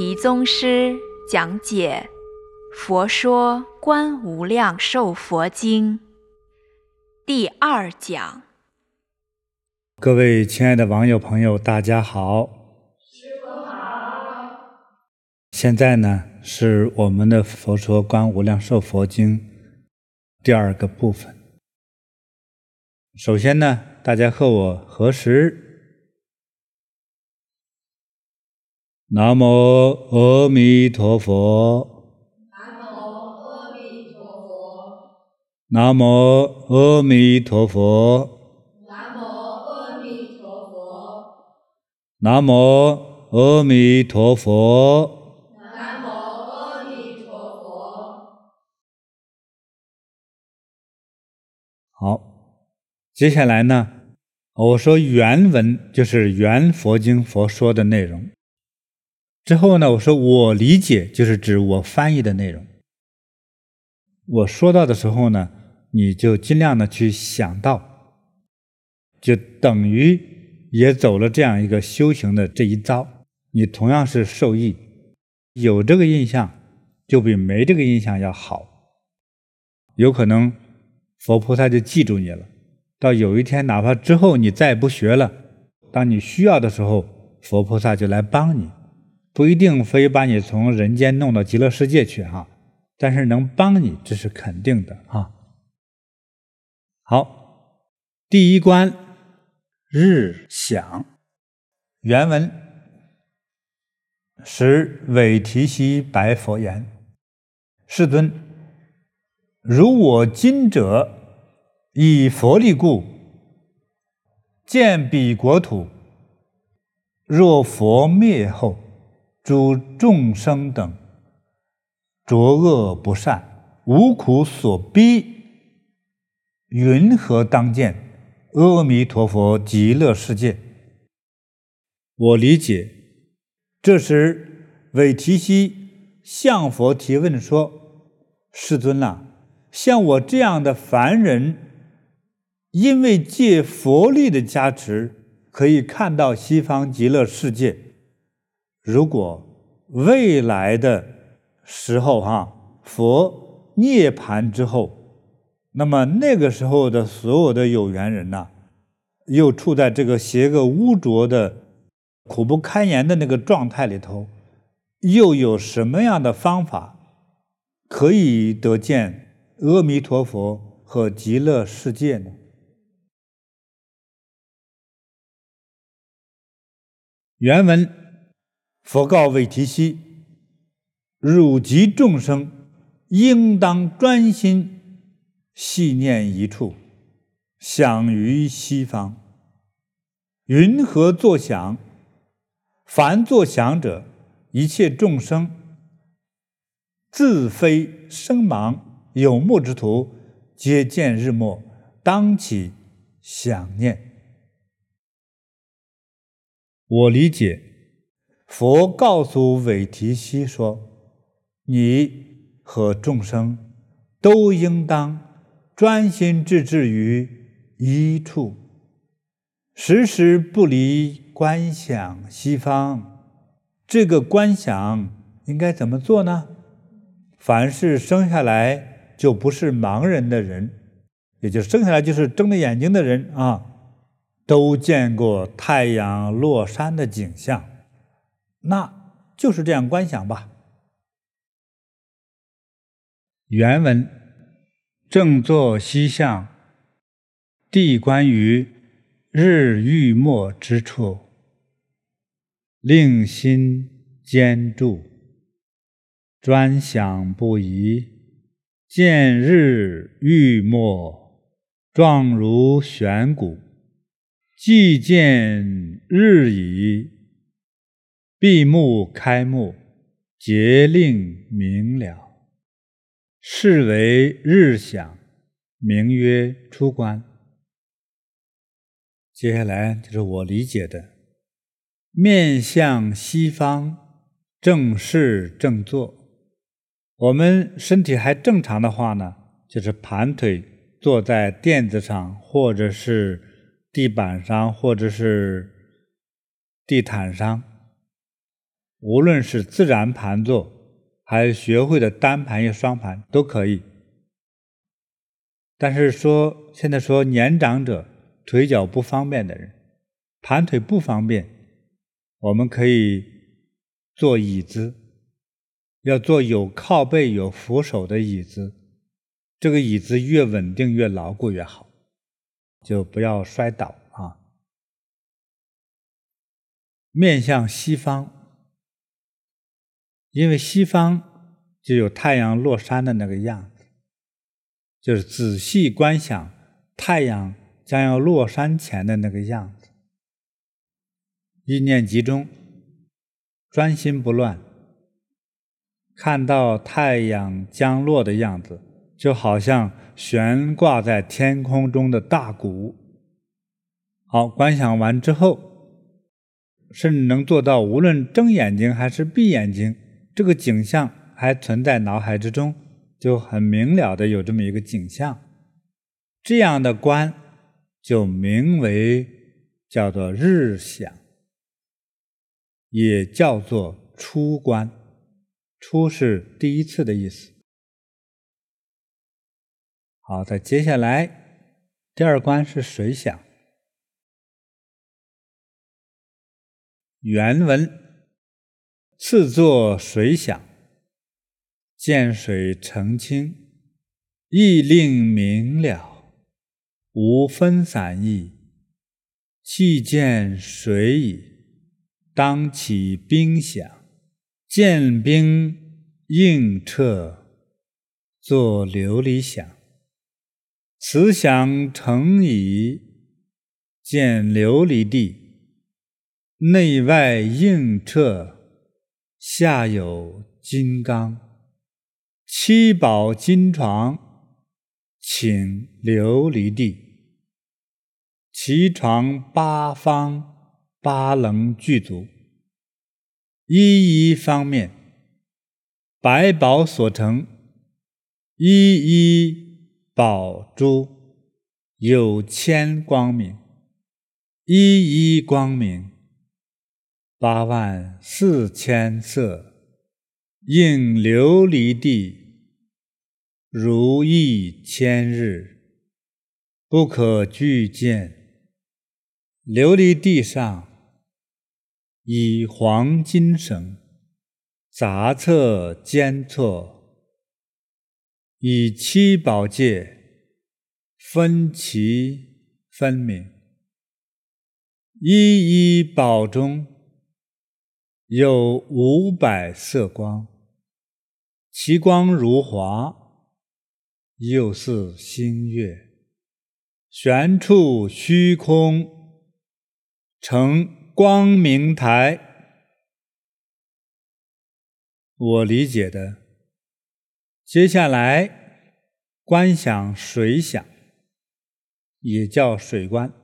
提宗师讲解《佛说观无量寿佛经》第二讲。各位亲爱的网友朋友，大家好。师父好。现在呢，是我们的《佛说观无量寿佛经》第二个部分。首先呢，大家和我合十。南无阿弥陀佛。南无阿弥陀佛。南无阿弥陀佛。南无阿弥陀佛。南无阿弥陀佛。南无阿弥陀佛。好，接下来呢，我说原文就是原佛经佛说的内容。之后呢，我说我理解就是指我翻译的内容。我说到的时候呢，你就尽量的去想到，就等于也走了这样一个修行的这一遭，你同样是受益。有这个印象，就比没这个印象要好。有可能佛菩萨就记住你了，到有一天哪怕之后你再不学了，当你需要的时候，佛菩萨就来帮你。不一定非把你从人间弄到极乐世界去哈，但是能帮你，这是肯定的哈。好，第一关日想，原文时韦提希白佛言：“世尊，如我今者以佛力故，见彼国土，若佛灭后。”诸众生等浊恶不善，无苦所逼，云何当见阿弥陀佛极乐世界？我理解，这时韦提希向佛提问说：“世尊啊，像我这样的凡人，因为借佛力的加持，可以看到西方极乐世界。”如果未来的时候哈，佛涅槃之后，那么那个时候的所有的有缘人呐，又处在这个邪恶污浊的苦不堪言的那个状态里头，又有什么样的方法可以得见阿弥陀佛和极乐世界呢？原文。佛告韦提希：“汝及众生，应当专心系念一处，想于西方。云何作想？凡作想者，一切众生，自非生盲有目之徒，皆见日末，当起想念。”我理解。佛告诉韦提希说：“你和众生都应当专心致志于一处，时时不离观想西方。这个观想应该怎么做呢？凡是生下来就不是盲人的人，也就生下来就是睁着眼睛的人啊，都见过太阳落山的景象。”那就是这样观想吧。原文正坐西向，地观于日欲没之处，令心坚住，专想不移，见日欲没，状如悬鼓，既见日已。闭目开目，节令明了，是为日响，名曰出关。接下来就是我理解的：面向西方，正视正坐。我们身体还正常的话呢，就是盘腿坐在垫子上，或者是地板上，或者是地毯上。无论是自然盘坐，还是学会的单盘与双盘都可以。但是说现在说年长者腿脚不方便的人，盘腿不方便，我们可以坐椅子，要坐有靠背、有扶手的椅子。这个椅子越稳定、越牢固越好，就不要摔倒啊。面向西方，因为西方就有太阳落山的那个样子。就是仔细观想太阳将要落山前的那个样子，意念集中，专心不乱，看到太阳将落的样子，就好像悬挂在天空中的大鼓。好，观想完之后，甚至能做到无论睁眼睛还是闭眼睛，这个景象还存在脑海之中。就很明了的有这么一个景象，这样的观就名为叫做日想，也叫做初观。初是第一次的意思。好，再接下来第二关是水想。原文：次作水响。见水澄清，意令明了，无分散意。气见水矣，当起冰响，见冰映彻，作琉璃响。此想成已，见琉璃地，内外映彻，下有金刚。七宝金床，请琉璃地，其床八方八棱具足，一一方面，百宝所成，一一宝珠，有千光明，一一光明，八万四千色，映琉璃地。如意千日，不可具见。琉璃地上，以黄金绳，杂侧间错，以七宝界分其分明。一一宝中，有五百色光，其光如华。又似星月，悬处虚空，成光明台。我理解的，接下来观想水想，也叫水观，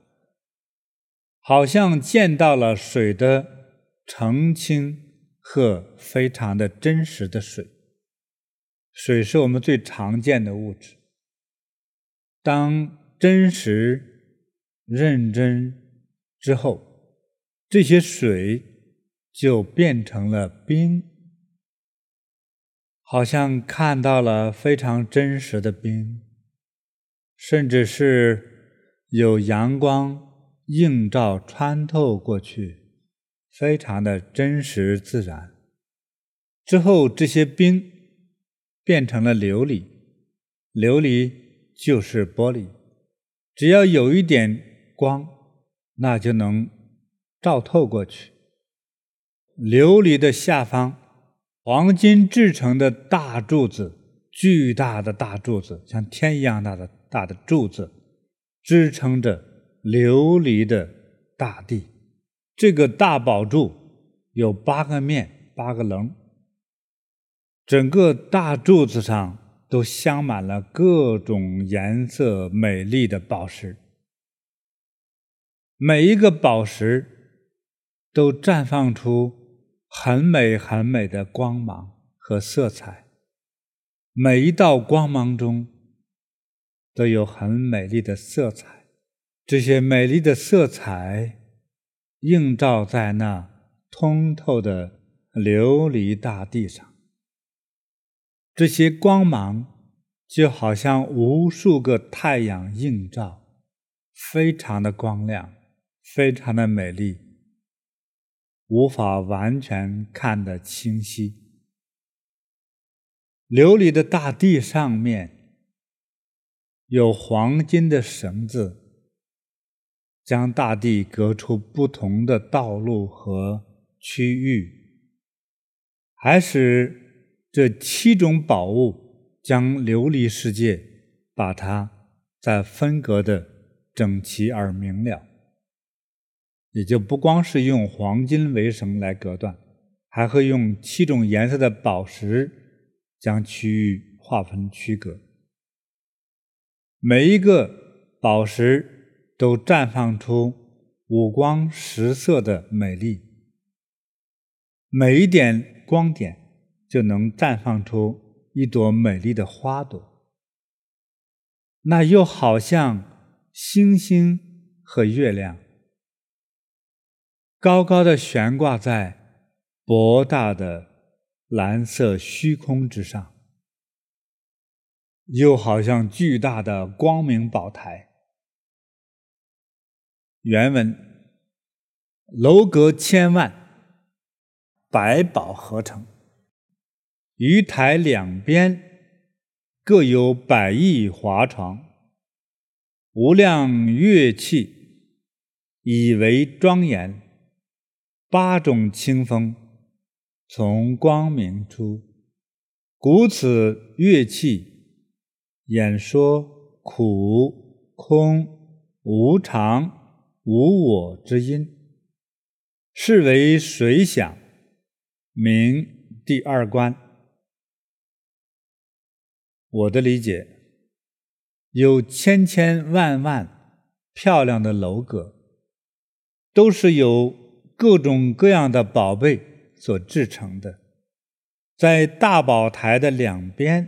好像见到了水的澄清和非常的真实的水。水是我们最常见的物质。当真实、认真之后，这些水就变成了冰，好像看到了非常真实的冰，甚至是有阳光映照穿透过去，非常的真实自然。之后，这些冰。变成了琉璃，琉璃就是玻璃，只要有一点光，那就能照透过去。琉璃的下方，黄金制成的大柱子，巨大的大柱子，像天一样大的大的柱子，支撑着琉璃的大地。这个大宝柱有八个面，八个棱。整个大柱子上都镶满了各种颜色美丽的宝石，每一个宝石都绽放出很美很美的光芒和色彩，每一道光芒中都有很美丽的色彩，这些美丽的色彩映照在那通透的琉璃大地上。这些光芒就好像无数个太阳映照，非常的光亮，非常的美丽，无法完全看得清晰。琉璃的大地上面有黄金的绳子，将大地隔出不同的道路和区域，还使这七种宝物将琉璃世界把它再分隔的整齐而明了，也就不光是用黄金为绳来隔断，还会用七种颜色的宝石。将区域划分区隔，每一个宝石都绽放出五光十色的美丽，每一点光点就能绽放出一朵美丽的花朵，那又好像星星和月亮，高高的悬挂在博大的。蓝色虚空之上，又好像巨大的光明宝台。原文：楼阁千万，百宝合成。于台两边各有百亿华床，无量乐器以为庄严，八种清风。从光明出，鼓此乐器，演说苦、空、无常、无我之音，是为水想，名第二观。我的理解，有千千万万漂亮的楼阁，都是由各种各样的宝贝。所制成的，在大宝台的两边，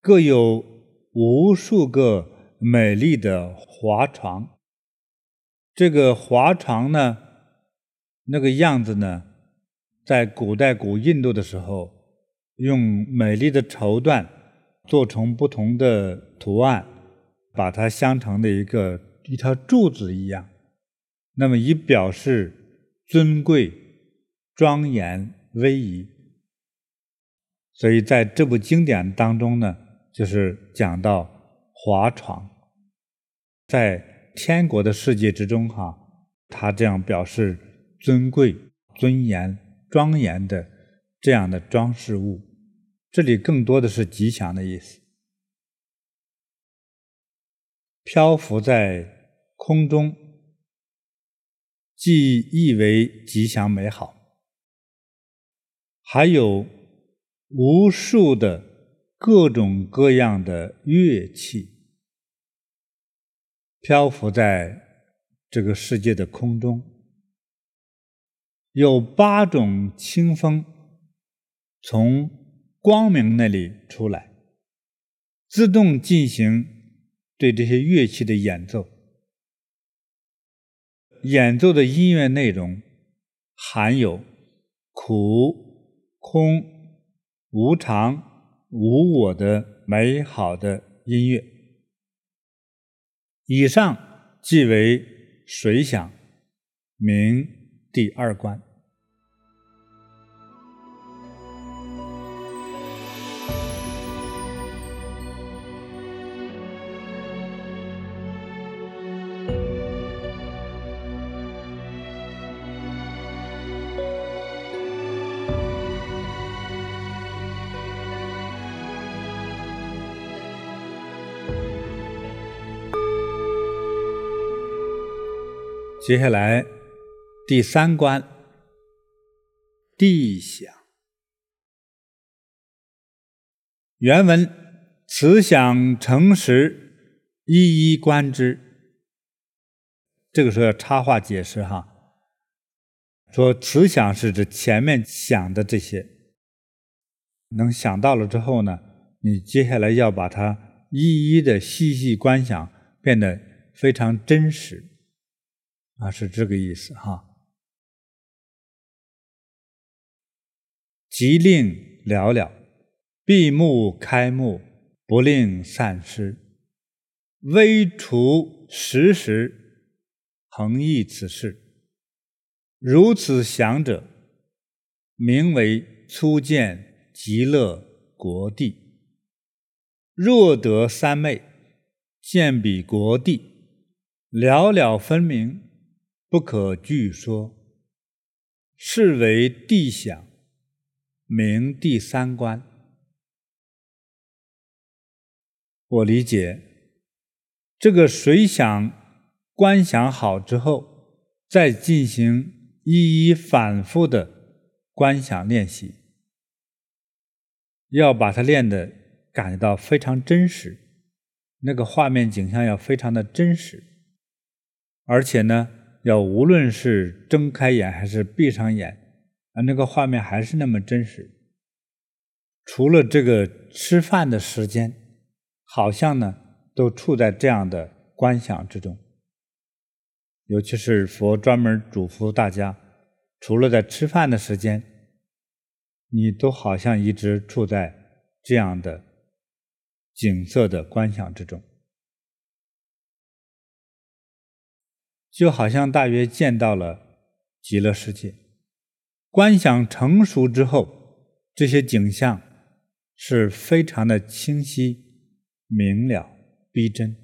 各有无数个美丽的华床。这个华床呢，那个样子呢，在古代古印度的时候，用美丽的绸缎做成不同的图案，把它镶成的一个一条柱子一样，那么以表示尊贵。庄严威仪，所以在这部经典当中呢，就是讲到华床，在天国的世界之中，哈，他这样表示尊贵、尊严、庄严的这样的装饰物，这里更多的是吉祥的意思，漂浮在空中，既意为吉祥美好。还有无数的各种各样的乐器。漂浮在这个世界的空中，有八种清风从光明那里出来，自动进行对这些乐器的演奏。演奏的音乐内容含有苦。空、无常、无我的美好的音乐，以上即为水想明第二关。接下来，第三关，地想。原文：慈想成实，一一观之。这个时候要插话解释哈，说慈想是指前面想的这些，能想到了之后呢，你接下来要把它一一的细细观想，变得非常真实。啊，是这个意思哈。即令了了，闭目开目，不令散失。微除时时，恒忆此事。如此想者，名为初见极乐国地。若得三昧，见彼国地，了了分明，不可具说，是为地想，名第三观。我理解，这个水想观想好之后，再进行。一一反复的观想练习，要把它练得感觉到非常真实，那个画面景象要非常的真实，而且呢，要无论是睁开眼还是闭上眼，啊，那个画面还是那么真实。除了这个吃饭的时间，好像呢都处在这样的观想之中。尤其是佛专门嘱咐大家，除了在吃饭的时间，你都好像一直处在这样的景色的观想之中，就好像大约见到了极乐世界。观想成熟之后，这些景象是非常的清晰、明了、逼真。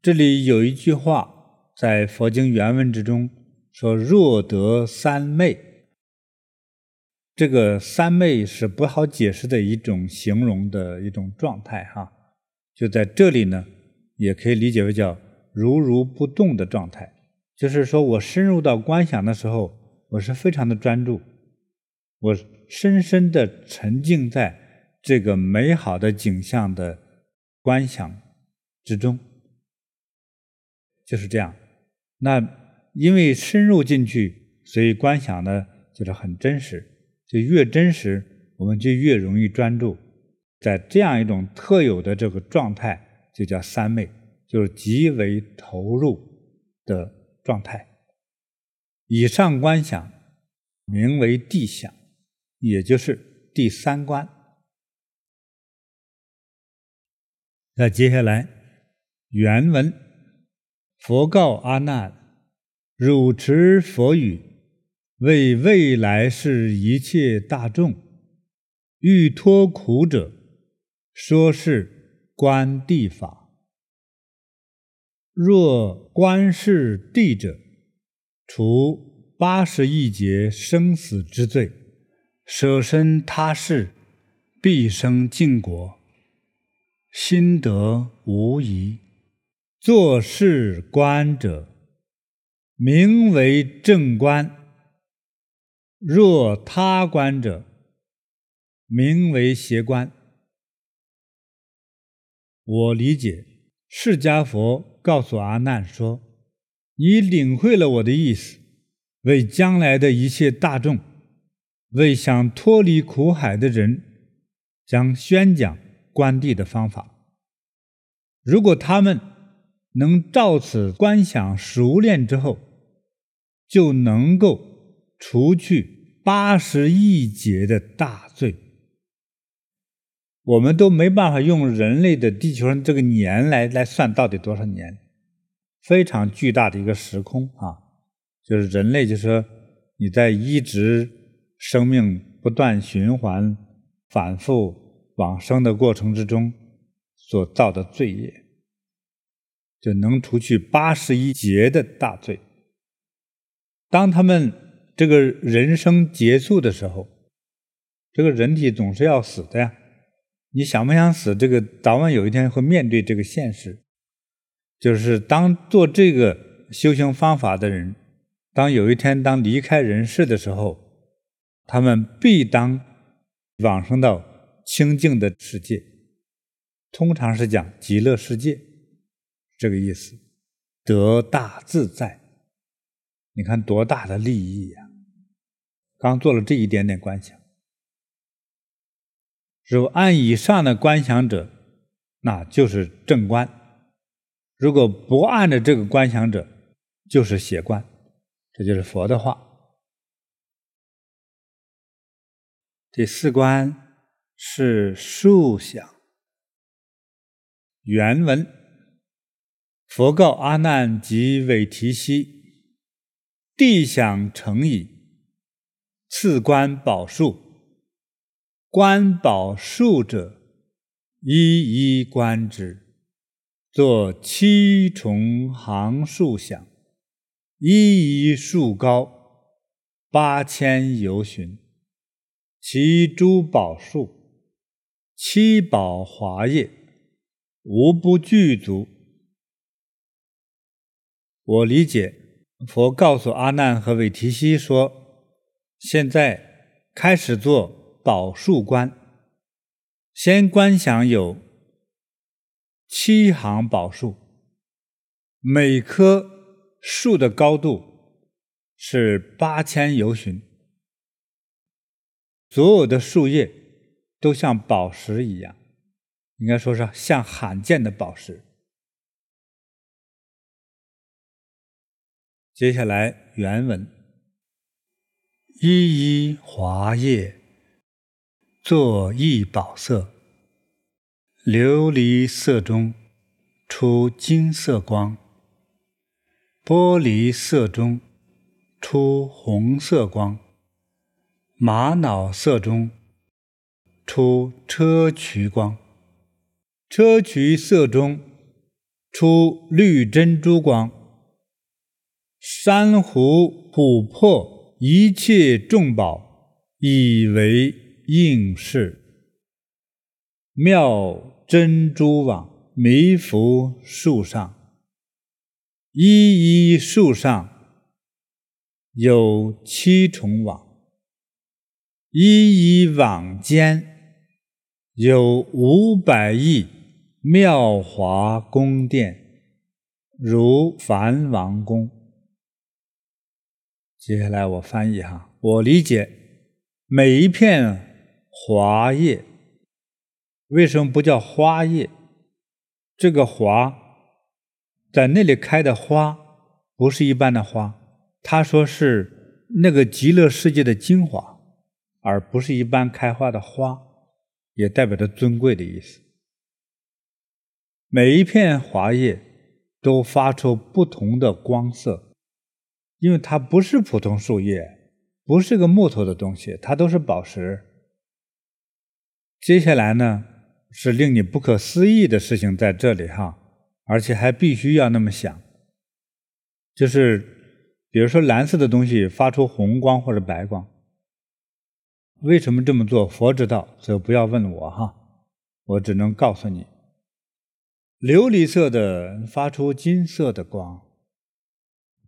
这里有一句话，在佛经原文之中说：“若得三昧。”这个三昧是不好解释的一种形容的一种状态，哈。就在这里呢，也可以理解为叫如如不动的状态，就是说我深入到观想的时候，我是非常的专注，我深深的沉浸在这个美好的景象的观想之中。就是这样，那因为深入进去，所以观想呢就是很真实。就越真实，我们就越容易专注。在这样一种特有的这个状态，就叫三昧，就是极为投入的状态。以上观想名为地想，也就是第三观。那接下来原文。佛告阿难：“汝持佛语，为未来世一切大众，欲脱苦者，说是观地法。若观世谛者，除八十亿劫生死之罪，舍身他世，必生净国，心得无疑。”作是观者，名为正观；若他观者，名为邪观。我理解，释迦佛告诉阿难说：“你领会了我的意思，为将来的一切大众，为想脱离苦海的人，将宣讲观地的方法。如果他们……”能照此观想熟练之后，就能够除去八十亿劫的大罪。我们都没办法用人类的地球上这个年来来算到底多少年，非常巨大的一个时空啊！就是人类，就是说你在一直生命不断循环、反复往生的过程之中所造的罪业。就能除去八十一劫的大罪。当他们这个人生结束的时候，这个人体总是要死的呀。你想不想死？这个早晚有一天会面对这个现实。就是当做这个修行方法的人，当有一天当离开人世的时候，他们必当往生到清净的世界，通常是讲极乐世界。这个意思，得大自在，你看多大的利益呀！刚做了这一点点观想，如按以上的观想者，那就是正观；如果不按着这个观想者，就是邪观。这就是佛的话。第四观是树想。原文：佛告阿难及韦提希：“地想成矣，次观宝树。观宝树者，一一观之，作七重行树想，一一树高八千由旬，其诸宝树，七宝华叶。”无不具足。我理解，佛告诉阿难和韦提希说：“现在开始做宝树观，先观想有七行宝树，每棵树的高度是八千由旬，所有的树叶都像宝石一样。”应该说是像罕见的宝石。接下来原文：一一华叶，作异宝色，琉璃色中出金色光，玻璃色中出红色光，玛瑙色中出砗磲光。砗磲色中出绿珍珠光，珊瑚、琥珀一切众宝以为应是，妙珍珠网弥覆树上，一一树上有七重网，一一网间有五百亿。妙华宫殿，如梵王宫。接下来我翻译哈，我理解每一片华叶为什么不叫花叶？这个华在那里开的花不是一般的花，他说是那个极乐世界的精华，而不是一般开花的花，也代表着尊贵的意思。每一片华叶都发出不同的光色，因为它不是普通树叶，不是个木头的东西，它都是宝石。接下来呢，是令你不可思议的事情在这里哈，而且还必须要那么想，就是比如说蓝色的东西发出红光或者白光，为什么这么做？佛知道，所以不要问我哈，我只能告诉你。琉璃色的发出金色的光，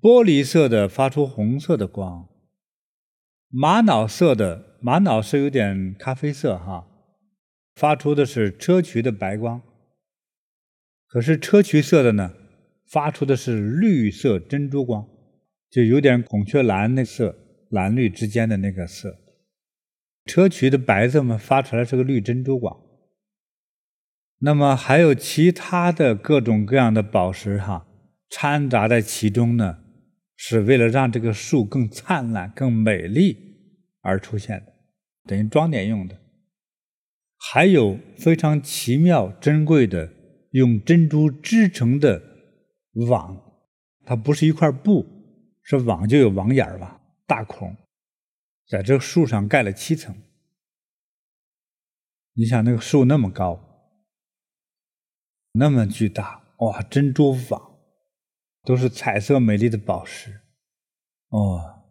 玻璃色的发出红色的光，玛瑙色的玛瑙是有点咖啡色哈，发出的是砗磲的白光。可是砗磲色的呢，发出的是绿色珍珠光，就有点孔雀蓝那色，蓝绿之间的那个色。砗磲的白色嘛，发出来是个绿珍珠光。那么还有其他的各种各样的宝石哈，掺杂在其中呢，是为了让这个树更灿烂、更美丽而出现的，等于装点用的。还有非常奇妙、珍贵的用珍珠织成的网，它不是一块布，是网就有网眼儿吧，大孔，在这树上盖了七层。你想那个树那么高。那么巨大哇！珍珠网都是彩色美丽的宝石哦。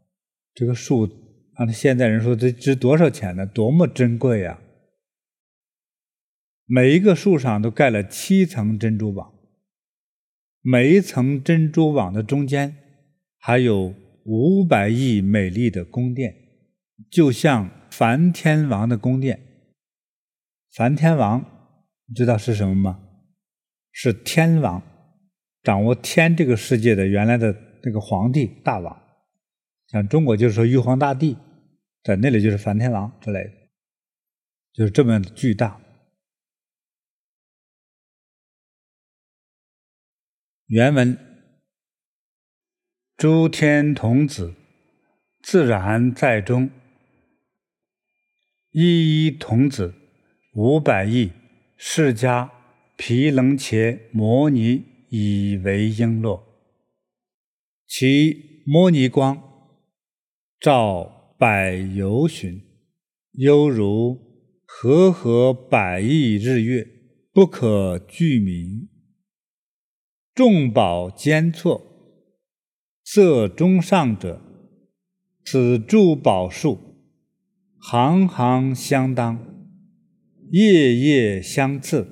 这个树按现在人说，这值多少钱呢？多么珍贵呀！每一个树上都盖了七层珍珠网，每一层珍珠网的中间还有五百亿美丽的宫殿，就像梵天王的宫殿。梵天王，你知道是什么吗？是天王，掌握天这个世界的原来的那个皇帝大王，像中国就是说玉皇大帝，在那里就是梵天王之类的，就是这么巨大。原文：诸天童子自然在中，一一童子五百亿释迦毗棱伽摩尼以为璎珞，其摩尼光照百由旬，犹如和合百亿日月，不可具名。众宝间错，色中上者，此诸宝树。行行相当，叶叶相次，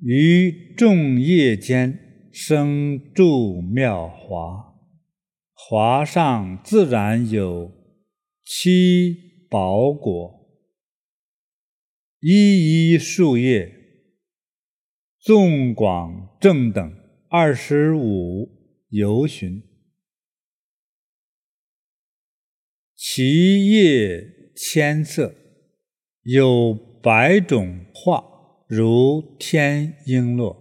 于众叶间生诸妙华，华上自然有七宝果，一一树叶，纵广正等二十五由旬，其叶。千色有百种化，如天璎珞，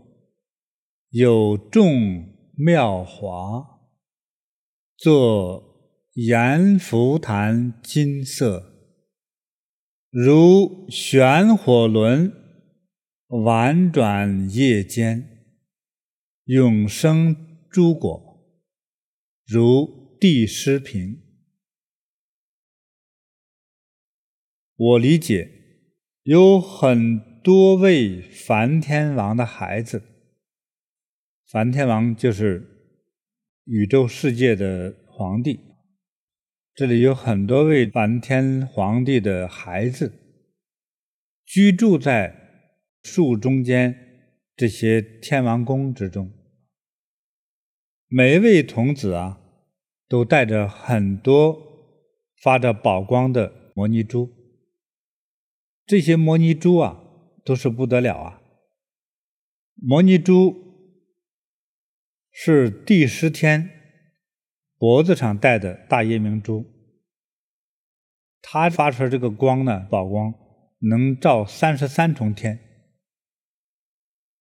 有众妙华，作阎浮檀金色，如旋火轮婉转叶间，永生诸果，如帝师瓶。我理解，有很多位梵天王的孩子，梵天王就是宇宙世界的皇帝。这里有很多位梵天皇帝的孩子，居住在树中间这些天王宫之中。每一位童子啊，都带着很多发着宝光的摩尼珠。这些摩尼珠啊，都是不得了啊！摩尼珠是帝释天脖子上戴的大夜明珠，它发出来这个光呢，宝光能照三十三重天，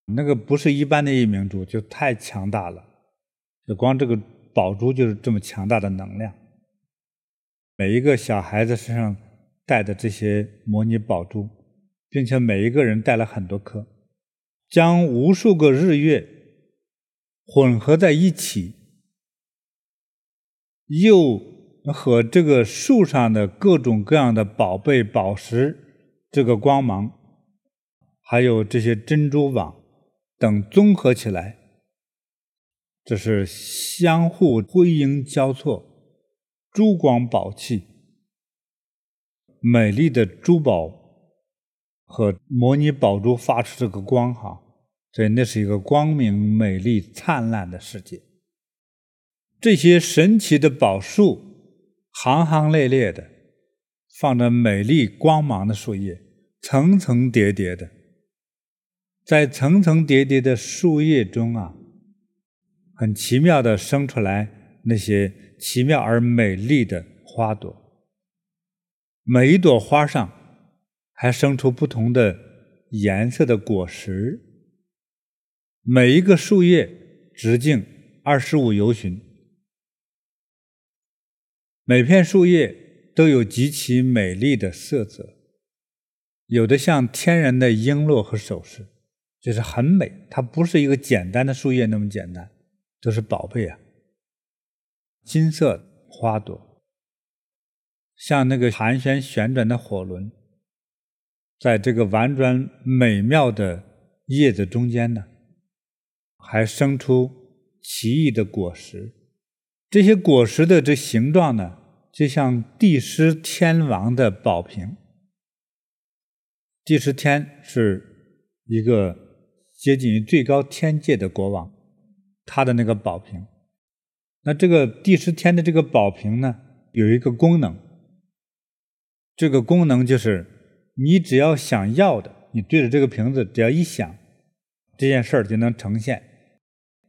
那个不是一般的夜明珠，就太强大了。就光这个宝珠就是这么强大的能量，每一个小孩子身上。带的这些模拟宝珠，并且每一个人带了很多颗，将无数个日月混合在一起，又和这个树上的各种各样的宝贝宝石这个光芒，还有这些珍珠网等综合起来，这是相互辉映交错，珠光宝气。美丽的珠宝和摩尼宝珠发出这个光，哈，所以那是一个光明、美丽、灿烂的世界。这些神奇的宝树，行行列列的，放着美丽光芒的树叶，层层叠叠的，在层层叠叠的树叶中啊，很奇妙的生出来那些奇妙而美丽的花朵。每一朵花上还生出不同的颜色的果实，每一个树叶直径二十五由旬，每片树叶都有极其美丽的色泽，有的像天然的璎珞和首饰，就是很美。它不是一个简单的树叶那么简单，都是宝贝啊，金色花朵。像那个盘旋旋转的火轮，在这个婉转美妙的叶子中间呢，还生出奇异的果实。这些果实的这形状呢，就像帝释天王的宝瓶。帝释天是一个接近于最高天界的国王，他的那个宝瓶。那这个帝释天的这个宝瓶呢，有一个功能。这个功能就是，你只要想要的，你对着这个瓶子，只要一想，这件事儿就能呈现。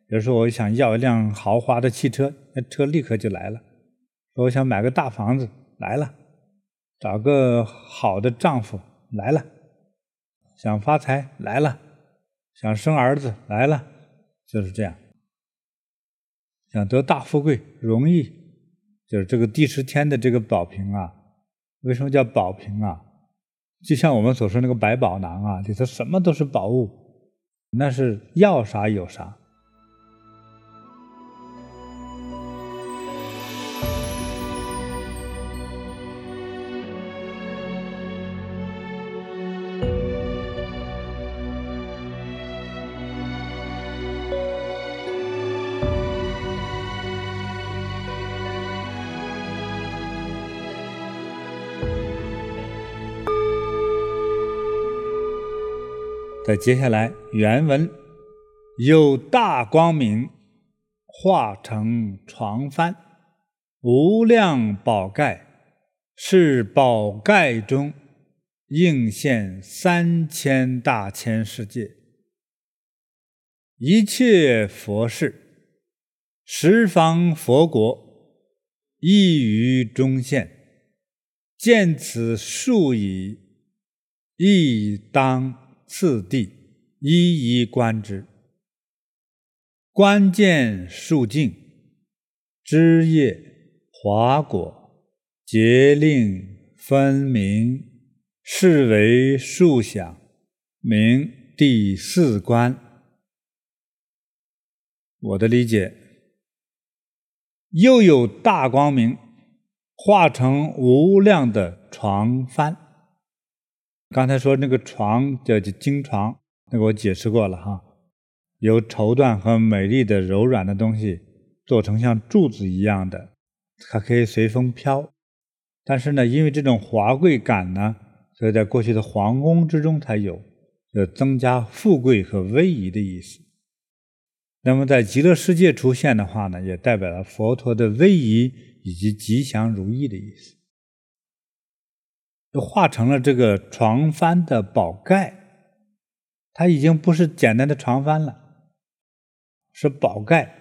比如说，我想要一辆豪华的汽车，那车立刻就来了；说我想买个大房子，来了；找个好的丈夫，来了；想发财，来了；想生儿子，来了，就是这样。想得大富贵，容易，就是这个第十天的这个宝瓶啊。为什么叫宝瓶啊？就像我们所说那个百宝囊啊，里头什么都是宝物，那是要啥有啥。再接下来，原文有大光明化成床幡，无量宝盖，是宝盖中映现三千大千世界，一切佛事，十方佛国，亦于中现，见此数已，亦当。次第一一观之，观见树径、枝叶、华果，节令分明，是为树想，名第四观。我的理解，又有大光明，化成无量的床幡。刚才说那个床叫经床，那个我解释过了哈，由绸缎和美丽的柔软的东西做成像柱子一样的，它可以随风飘。但是呢，因为这种华贵感呢，所以在过去的皇宫之中才有，就增加富贵和威仪的意思。那么在极乐世界出现的话呢，也代表了佛陀的威仪以及吉祥如意的意思。就化成了这个床幡的宝盖，它已经不是简单的床幡了，是宝盖。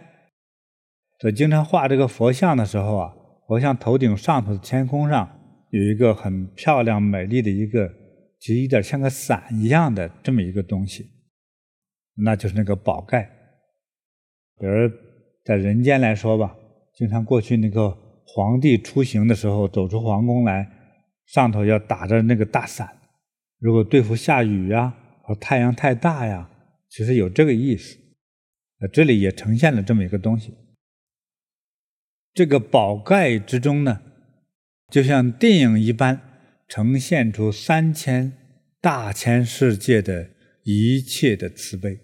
所以经常画这个佛像的时候啊，佛像头顶上头的天空上有一个很漂亮美丽的一个，其实有点像个伞一样的这么一个东西，那就是那个宝盖。比如在人间来说吧，经常过去那个皇帝出行的时候，走出皇宫来。上头要打着那个大伞，如果对付下雨呀，和太阳太大呀，其实有这个意思。那这里也呈现了这么一个东西。这个宝盖之中呢，就像电影一般，呈现出三千大千世界的一切的慈悲。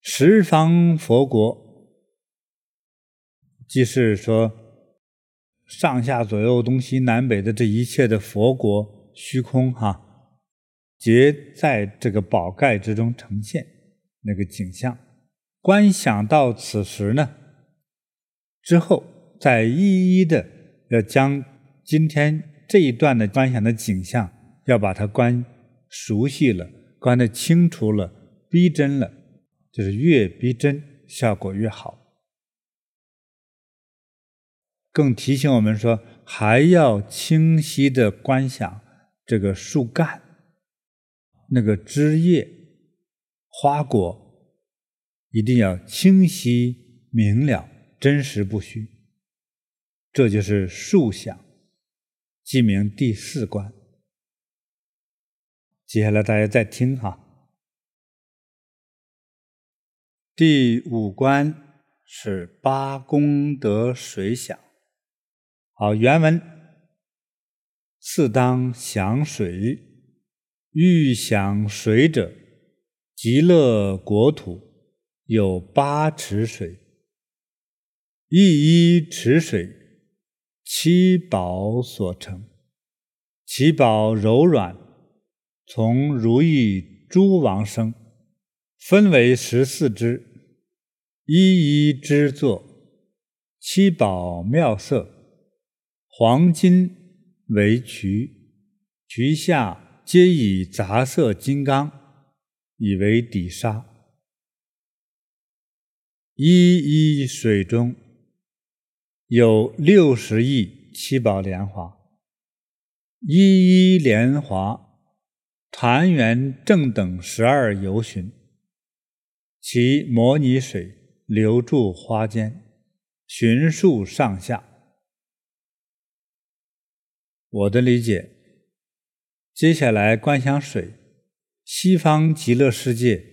十方佛国，即是说。上下左右东西南北的这一切的佛国虚空哈，皆在这个宝盖之中呈现那个景象。观想到此时呢，之后再一一的要将今天这一段的观想的景象，要把它观熟悉了，观得清楚了，逼真了，就是越逼真效果越好。更提醒我们说，还要清晰地观想这个树干、那个枝叶、花果，一定要清晰明了、真实不虚。这就是树想，即名第四观。接下来大家再听哈，第五观是八功德水想。好，原文：次当想水，欲想水者，极乐国土有八池水，一一池水，七宝所成，其宝柔软，从如意诸王生，分为十四支，一一支座，七宝妙色。黄金为渠，渠下皆以杂色金刚以为底沙。一一水中有六十亿七宝莲华，一一莲华坛圆正等十二由旬，其摩尼水流注花间，循数上下。我的理解，接下来观想水，西方极乐世界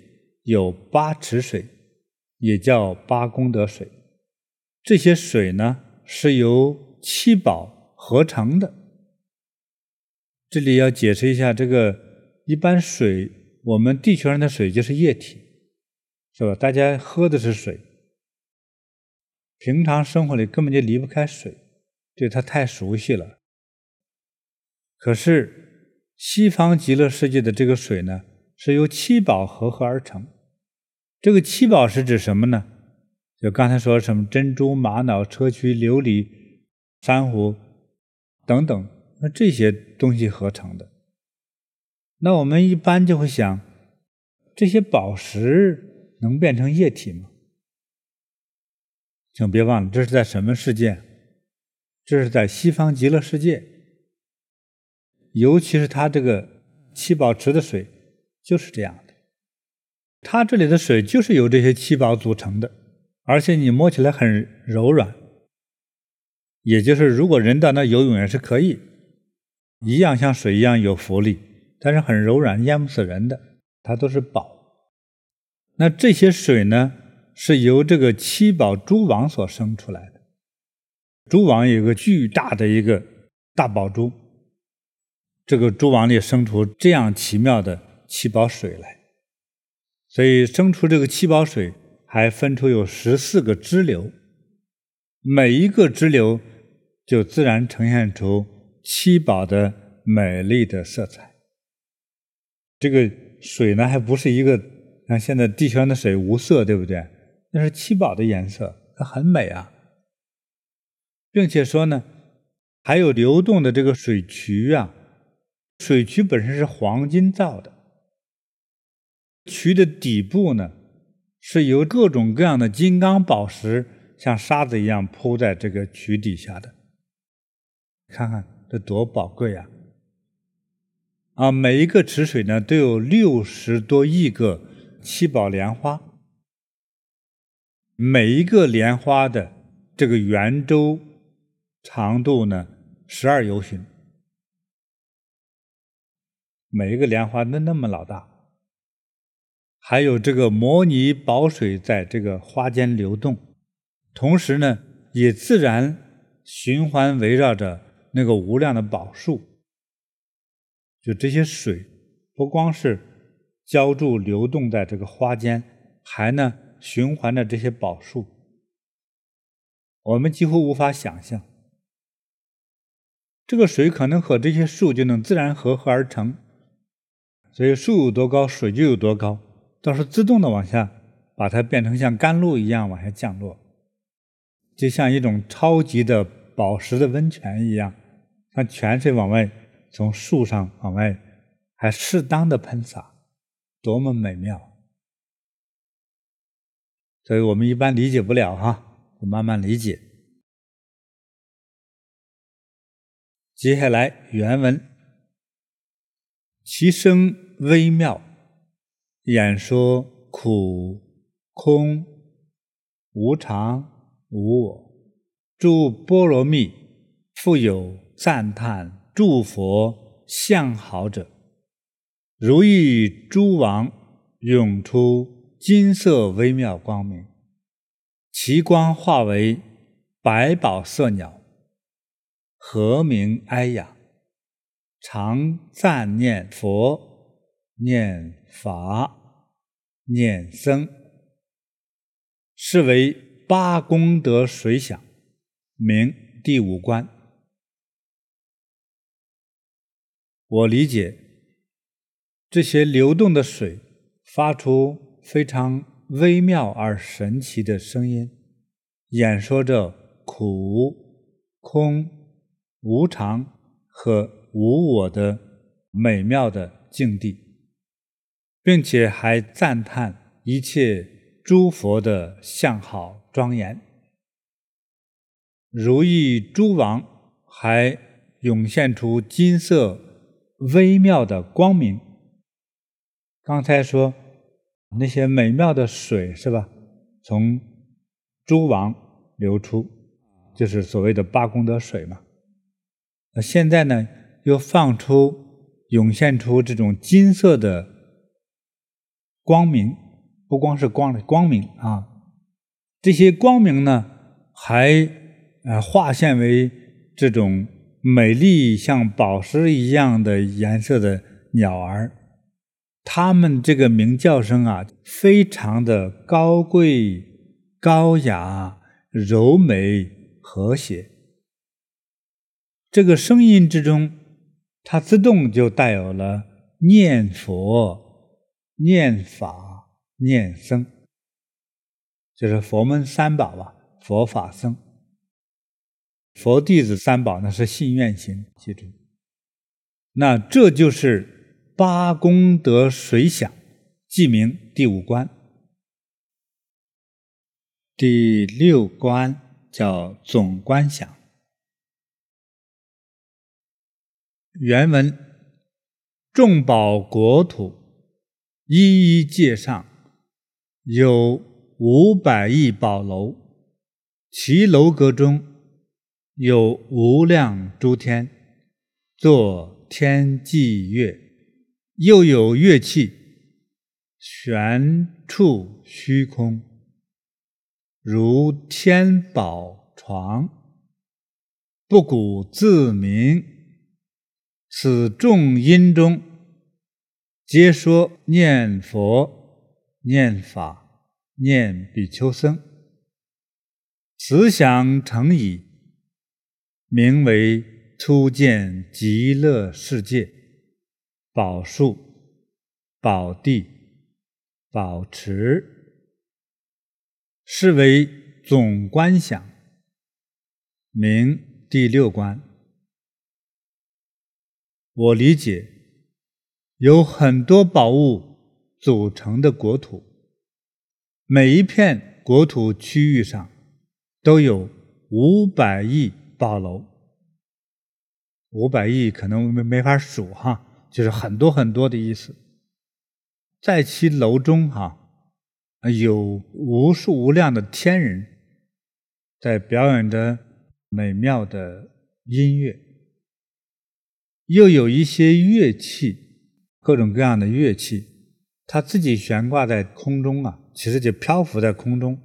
有八池水，也叫八功德水。这些水呢，是由七宝合成的。这里要解释一下，这个一般水，我们地球上的水就是液体，是吧？大家喝的是水，平常生活里根本就离不开水，对它太熟悉了。可是西方极乐世界的这个水呢，是由七宝合合而成。这个七宝是指什么呢？就刚才说什么珍珠、玛瑙、砗磲、琉璃、珊瑚等等。那这些东西合成的，那我们一般就会想，这些宝石能变成液体吗？请别忘了，这是在什么世界？这是在西方极乐世界，尤其是它这个七宝池的水就是这样的，它这里的水就是由这些七宝组成的，而且你摸起来很柔软，也就是如果人到那游泳也是可以。一样像水一样有浮力，但是很柔软，淹不死人的。它都是宝。那这些水呢，是由这个七宝珠王所生出来的。珠王有个巨大的一个大宝珠，这个珠网里生出这样奇妙的七宝水来。所以生出这个七宝水，还分出有十四个支流，每一个支流就自然呈现出。七宝的美丽的色彩，这个水呢，还不是一个像现在地球上的水无色，对不对？那是七宝的颜色，它很美啊，并且说呢，还有流动的这个水渠啊，水渠本身是黄金造的，渠的底部呢，是由各种各样的金刚宝石像沙子一样铺在这个渠底下的，看看。这多宝贵啊！啊，每一个池水呢，都有六十多亿个七宝莲花，每一个莲花的这个圆周长度呢，十二由旬，每一个莲花都那么老大，还有这个摩尼宝水在这个花间流动，同时呢，也自然循环围绕着。那个无量的宝树，就这些水，不光是浇注流动在这个花间，还呢循环着这些宝树，我们几乎无法想象，这个水可能和这些树就能自然合合而成，所以树有多高，水就有多高，倒是自动的往下把它变成像甘露一样往下降落，就像一种超级的宝石的温泉一样。像泉水往外从树上往外，还适当的喷洒，多么美妙！所以我们一般理解不了哈，我慢慢理解。接下来原文：其声微妙，演说苦、空、无常、无我，诸波罗蜜，复有。赞叹诸佛相好者，如意珠王涌出金色微妙光明，其光化为百宝色鸟，和鸣哀哑，常赞念佛、念法、念僧，是为八功德水响，名第五观。我理解，这些流动的水发出非常微妙而神奇的声音，演说着苦、空、无常和无我的美妙的境地，并且还赞叹一切诸佛的相好庄严。如意珠王还涌现出金色。微妙的光明。刚才说那些美妙的水是吧？从珠王流出，就是所谓的八功德水嘛。那现在呢，又放出涌现出这种金色的光明，不光是光的光明啊，这些光明呢，还呃化现为这种美丽像宝石一样的颜色的鸟儿，它们这个鸣叫声啊，非常的高贵、高雅、柔美、和谐。这个声音之中，它自动就带有了念佛、念法、念僧，就是佛门三宝吧，佛法僧。佛弟子三宝呢是信愿行，记住。那这就是八功德水想，即名第五关。第六关叫总观想。原文：众宝国土，一一界上，有五百亿宝楼，其楼阁中。有无量诸天，作天际乐，又有乐器悬处虚空，如天宝床，不鼓自鸣。此众音中，皆说念佛、念法、念比丘僧。此响成已。名为初见极乐世界，宝树、宝地、宝池，是为总观想，名第六观。我理解，有很多宝物组成的国土，每一片国土区域上都有五百亿。宝楼五百亿可能没没法数哈，就是很多很多的意思。在其楼中哈，有无数无量的天人在表演着美妙的音乐，又有一些乐器，各种各样的乐器，它自己悬挂在空中啊，其实就漂浮在空中，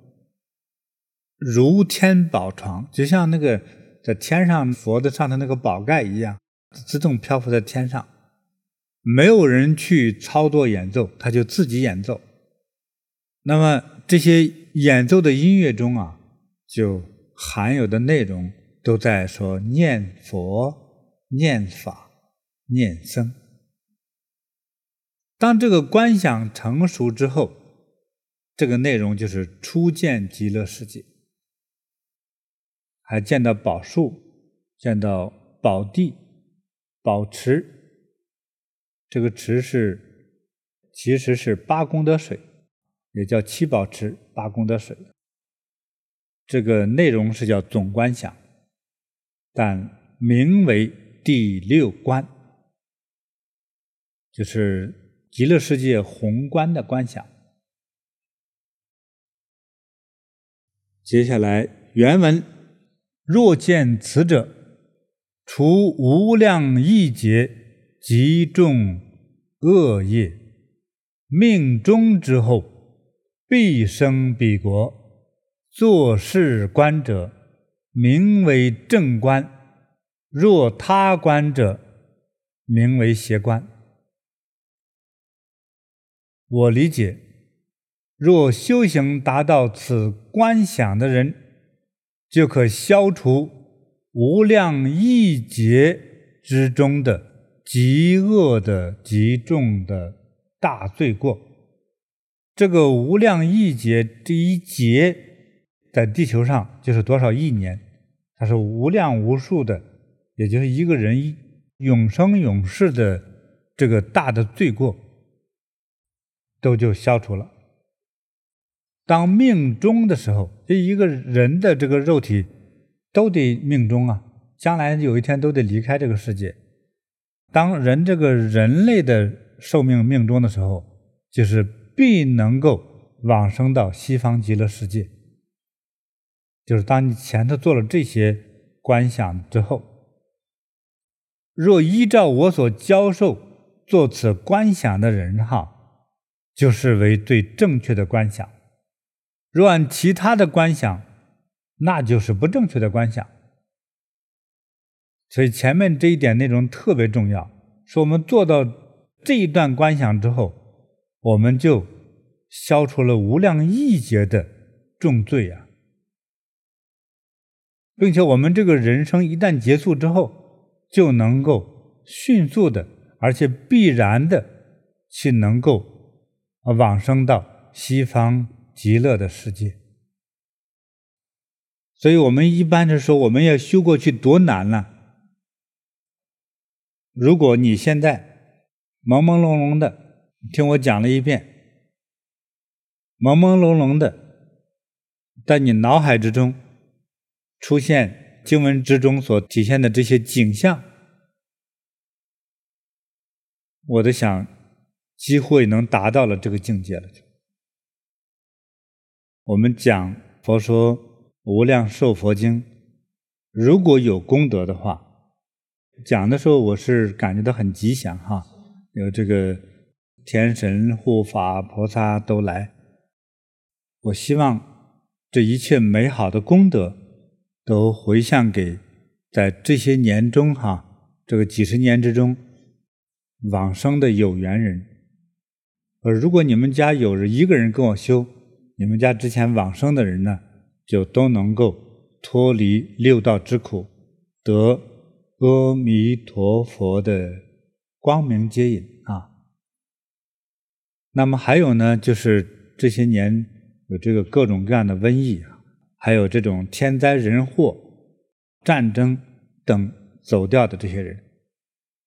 如天宝床，就像那个。在天上佛的上的那个宝盖一样，自动漂浮在天上，没有人去操作演奏，它就自己演奏。那么这些演奏的音乐中啊，就含有的内容都在说念佛、念法、念僧。当这个观想成熟之后，这个内容就是初见极乐世界。还见到宝树，见到宝地、宝池，这个池是其实是八功德水，也叫七宝池、八功德水。这个内容是叫总观想，但名为第六观，就是极乐世界宏观的观想。接下来原文。若见此者，除无量亿劫极重恶业，命终之后，必生彼国。作是观者，名为正观；若他观者，名为邪观。我理解，若修行达到此观想的人，就可消除无量亿劫之中的极恶的极重的大罪过。这个无量亿劫这一劫，在地球上就是多少亿年？它是无量无数的，也就是一个人永生永世的这个大的罪过，都就消除了。当命终的时候，这一个人的这个肉体都得命中啊，将来有一天都得离开这个世界。当人这个人类的寿命命中的时候，就是必能够往生到西方极乐世界。就是当你前头做了这些观想之后，若依照我所教授做此观想的人哈，就是为最正确的观想。若按其他的观想，那就是不正确的观想。所以前面这一点内容特别重要，是我们做到这一段观想之后，我们就消除了无量亿劫的重罪啊，并且我们这个人生一旦结束之后，就能够迅速的，而且必然的去能够往生到西方。极乐的世界，所以我们一般是说，我们要修过去多难了。如果你现在朦朦胧胧的听我讲了一遍，朦朦胧胧的在你脑海之中出现经文之中所体现的这些景象，我都想几乎也能达到了这个境界了。我们讲《佛说无量寿佛经》，如果有功德的话，讲的时候我是感觉到很吉祥哈，有这个天神护法菩萨都来。我希望这一切美好的功德都回向给在这些年中哈，这个几十年之中往生的有缘人。而如果你们家有一个人跟我修，你们家之前往生的人呢，就都能够脱离六道之苦，得阿弥陀佛的光明接引啊。那么还有呢，就是这些年有这个各种各样的瘟疫啊，还有这种天灾人祸、战争等走掉的这些人，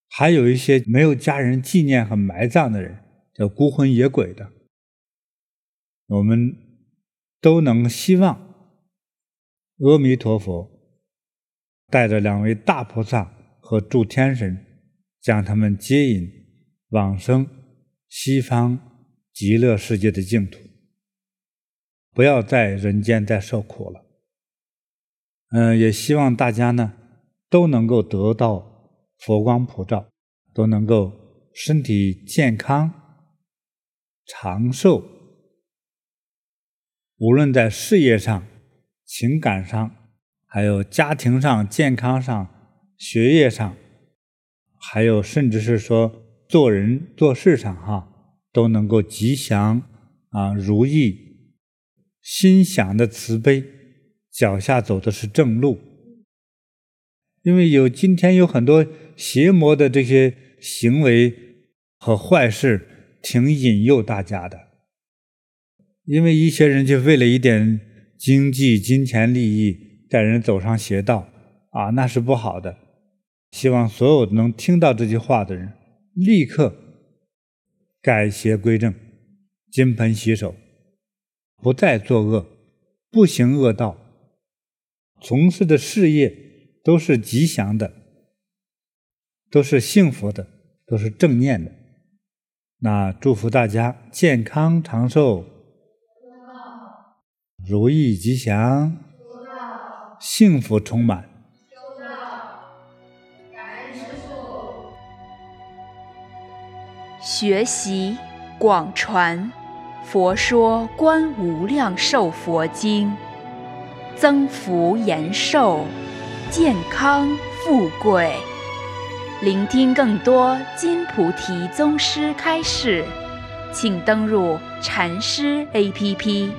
还有一些没有家人纪念和埋葬的人，叫孤魂野鬼的。我们都能希望阿弥陀佛带着两位大菩萨和诸天神，将他们接引往生西方极乐世界的净土，不要在人间再受苦了。嗯，也希望大家呢都能够得到佛光普照，都能够身体健康、长寿。无论在事业上、情感上，还有家庭上、健康上、学业上，还有甚至是说做人做事上，哈，都能够吉祥啊，如意，心想的慈悲，脚下走的是正路。因为有今天有很多邪魔的这些行为和坏事，挺引诱大家的。因为一些人就为了一点经济、金钱利益，带人走上邪道，啊，那是不好的。希望所有能听到这句话的人，立刻改邪归正，金盆洗手，不再作恶，不行恶道，从事的事业都是吉祥的，都是幸福的，都是正念的。那祝福大家健康长寿。如意吉祥，幸福充满。学习广传《佛说观无量寿佛经》，增福延寿，健康富贵。聆听更多金菩提宗师开示，请登录禅师 APP。